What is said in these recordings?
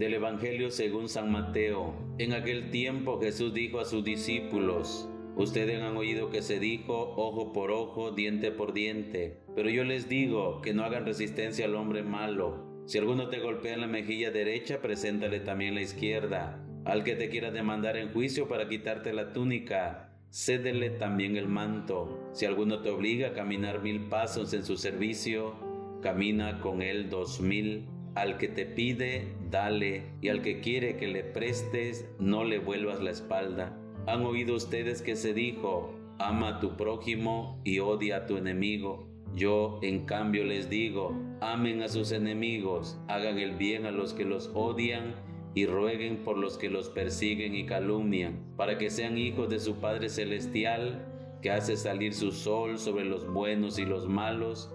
del Evangelio según San Mateo. En aquel tiempo Jesús dijo a sus discípulos, Ustedes han oído que se dijo ojo por ojo, diente por diente, pero yo les digo que no hagan resistencia al hombre malo. Si alguno te golpea en la mejilla derecha, preséntale también la izquierda. Al que te quiera demandar en juicio para quitarte la túnica, cédele también el manto. Si alguno te obliga a caminar mil pasos en su servicio, camina con él dos mil. Al que te pide, dale, y al que quiere que le prestes, no le vuelvas la espalda. Han oído ustedes que se dijo, ama a tu prójimo y odia a tu enemigo. Yo, en cambio, les digo, amen a sus enemigos, hagan el bien a los que los odian y rueguen por los que los persiguen y calumnian, para que sean hijos de su Padre Celestial, que hace salir su sol sobre los buenos y los malos,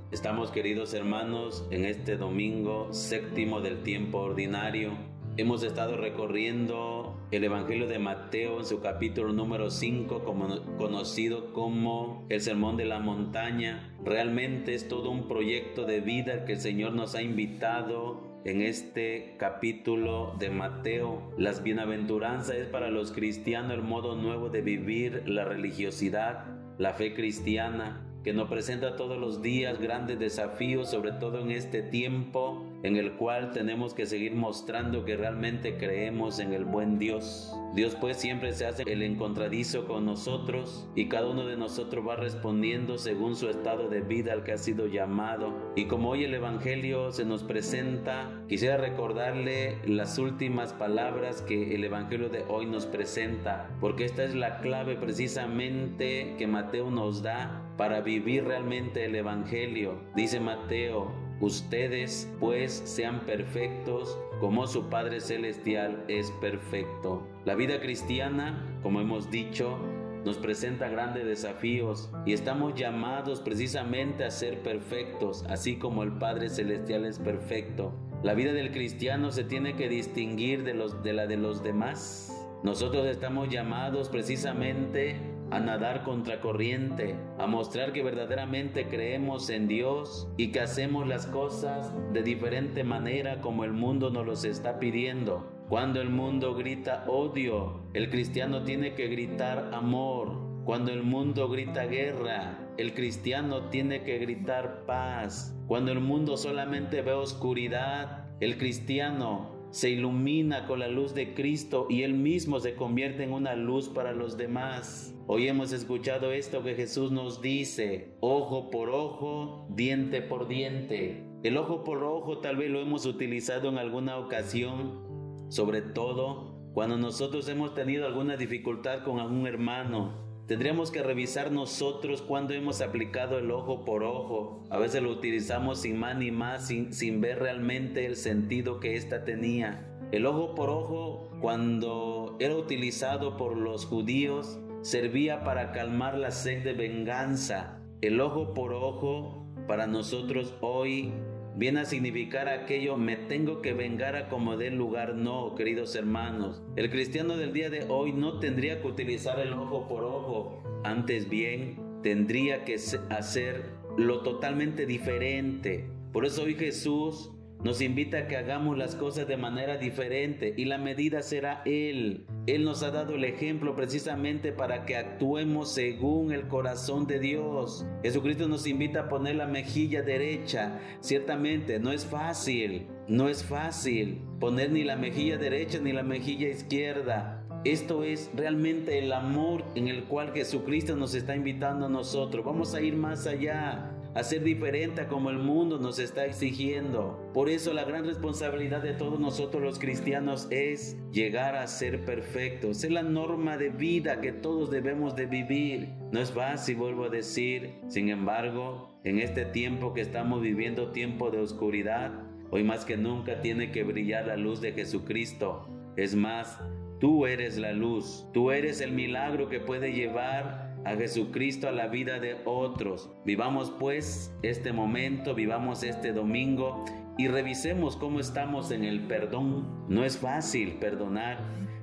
Estamos queridos hermanos en este domingo séptimo del tiempo ordinario. Hemos estado recorriendo el Evangelio de Mateo en su capítulo número 5, como, conocido como el Sermón de la Montaña. Realmente es todo un proyecto de vida que el Señor nos ha invitado en este capítulo de Mateo. Las bienaventuranzas es para los cristianos el modo nuevo de vivir la religiosidad, la fe cristiana que nos presenta todos los días grandes desafíos, sobre todo en este tiempo en el cual tenemos que seguir mostrando que realmente creemos en el buen Dios. Dios pues siempre se hace el encontradizo con nosotros y cada uno de nosotros va respondiendo según su estado de vida al que ha sido llamado. Y como hoy el Evangelio se nos presenta, quisiera recordarle las últimas palabras que el Evangelio de hoy nos presenta, porque esta es la clave precisamente que Mateo nos da para vivir realmente el Evangelio. Dice Mateo, ustedes pues sean perfectos como su Padre Celestial es perfecto. La vida cristiana, como hemos dicho, nos presenta grandes desafíos y estamos llamados precisamente a ser perfectos, así como el Padre Celestial es perfecto. La vida del cristiano se tiene que distinguir de, los, de la de los demás. Nosotros estamos llamados precisamente a nadar contracorriente, a mostrar que verdaderamente creemos en Dios y que hacemos las cosas de diferente manera como el mundo nos los está pidiendo. Cuando el mundo grita odio, el cristiano tiene que gritar amor. Cuando el mundo grita guerra, el cristiano tiene que gritar paz. Cuando el mundo solamente ve oscuridad, el cristiano se ilumina con la luz de Cristo y Él mismo se convierte en una luz para los demás. Hoy hemos escuchado esto que Jesús nos dice, ojo por ojo, diente por diente. El ojo por ojo tal vez lo hemos utilizado en alguna ocasión, sobre todo cuando nosotros hemos tenido alguna dificultad con algún hermano Tendríamos que revisar nosotros cuando hemos aplicado el ojo por ojo. A veces lo utilizamos sin más ni más, sin, sin ver realmente el sentido que ésta tenía. El ojo por ojo, cuando era utilizado por los judíos, servía para calmar la sed de venganza. El ojo por ojo, para nosotros hoy, viene a significar aquello, me tengo que vengar a como dé lugar. No, queridos hermanos. El cristiano del día de hoy no tendría que utilizar el ojo por ojo. Antes bien, tendría que hacer lo totalmente diferente. Por eso hoy Jesús nos invita a que hagamos las cosas de manera diferente y la medida será Él. Él nos ha dado el ejemplo precisamente para que actuemos según el corazón de Dios. Jesucristo nos invita a poner la mejilla derecha. Ciertamente no es fácil, no es fácil poner ni la mejilla derecha ni la mejilla izquierda. Esto es realmente el amor en el cual Jesucristo nos está invitando a nosotros. Vamos a ir más allá a ser diferente como el mundo nos está exigiendo. Por eso la gran responsabilidad de todos nosotros los cristianos es llegar a ser perfectos. Es la norma de vida que todos debemos de vivir. No es fácil, vuelvo a decir. Sin embargo, en este tiempo que estamos viviendo, tiempo de oscuridad, hoy más que nunca tiene que brillar la luz de Jesucristo. Es más, Tú eres la luz, tú eres el milagro que puede llevar a Jesucristo a la vida de otros. Vivamos pues este momento, vivamos este domingo y revisemos cómo estamos en el perdón. No es fácil perdonar,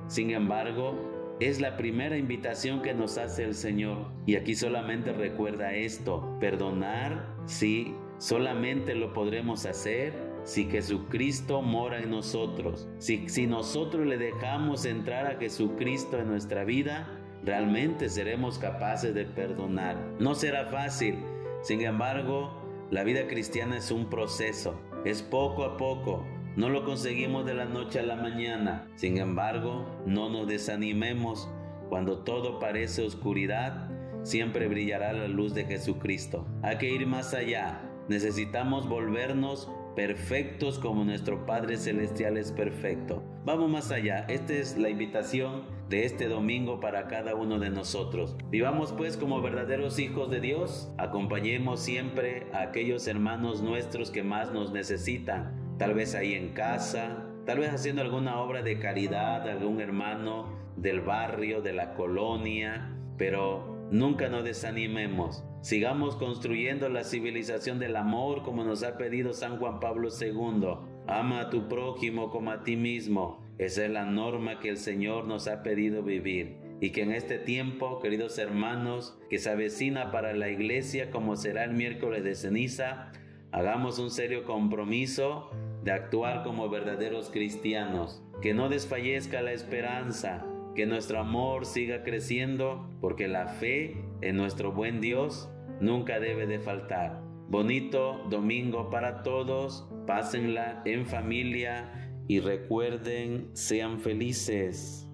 sin embargo, es la primera invitación que nos hace el Señor. Y aquí solamente recuerda esto, perdonar, sí, solamente lo podremos hacer si Jesucristo mora en nosotros, si, si nosotros le dejamos entrar a Jesucristo en nuestra vida, realmente seremos capaces de perdonar. No será fácil, sin embargo, la vida cristiana es un proceso, es poco a poco. No lo conseguimos de la noche a la mañana. Sin embargo, no nos desanimemos. Cuando todo parece oscuridad, siempre brillará la luz de Jesucristo. Hay que ir más allá. Necesitamos volvernos perfectos como nuestro Padre Celestial es perfecto. Vamos más allá, esta es la invitación de este domingo para cada uno de nosotros. Vivamos pues como verdaderos hijos de Dios, acompañemos siempre a aquellos hermanos nuestros que más nos necesitan, tal vez ahí en casa, tal vez haciendo alguna obra de caridad, algún hermano del barrio, de la colonia, pero Nunca nos desanimemos. Sigamos construyendo la civilización del amor como nos ha pedido San Juan Pablo II. Ama a tu prójimo como a ti mismo. Esa es la norma que el Señor nos ha pedido vivir. Y que en este tiempo, queridos hermanos, que se avecina para la iglesia como será el miércoles de ceniza, hagamos un serio compromiso de actuar como verdaderos cristianos. Que no desfallezca la esperanza, que nuestro amor siga creciendo, porque la fe en nuestro buen Dios nunca debe de faltar. Bonito domingo para todos, pásenla en familia y recuerden, sean felices.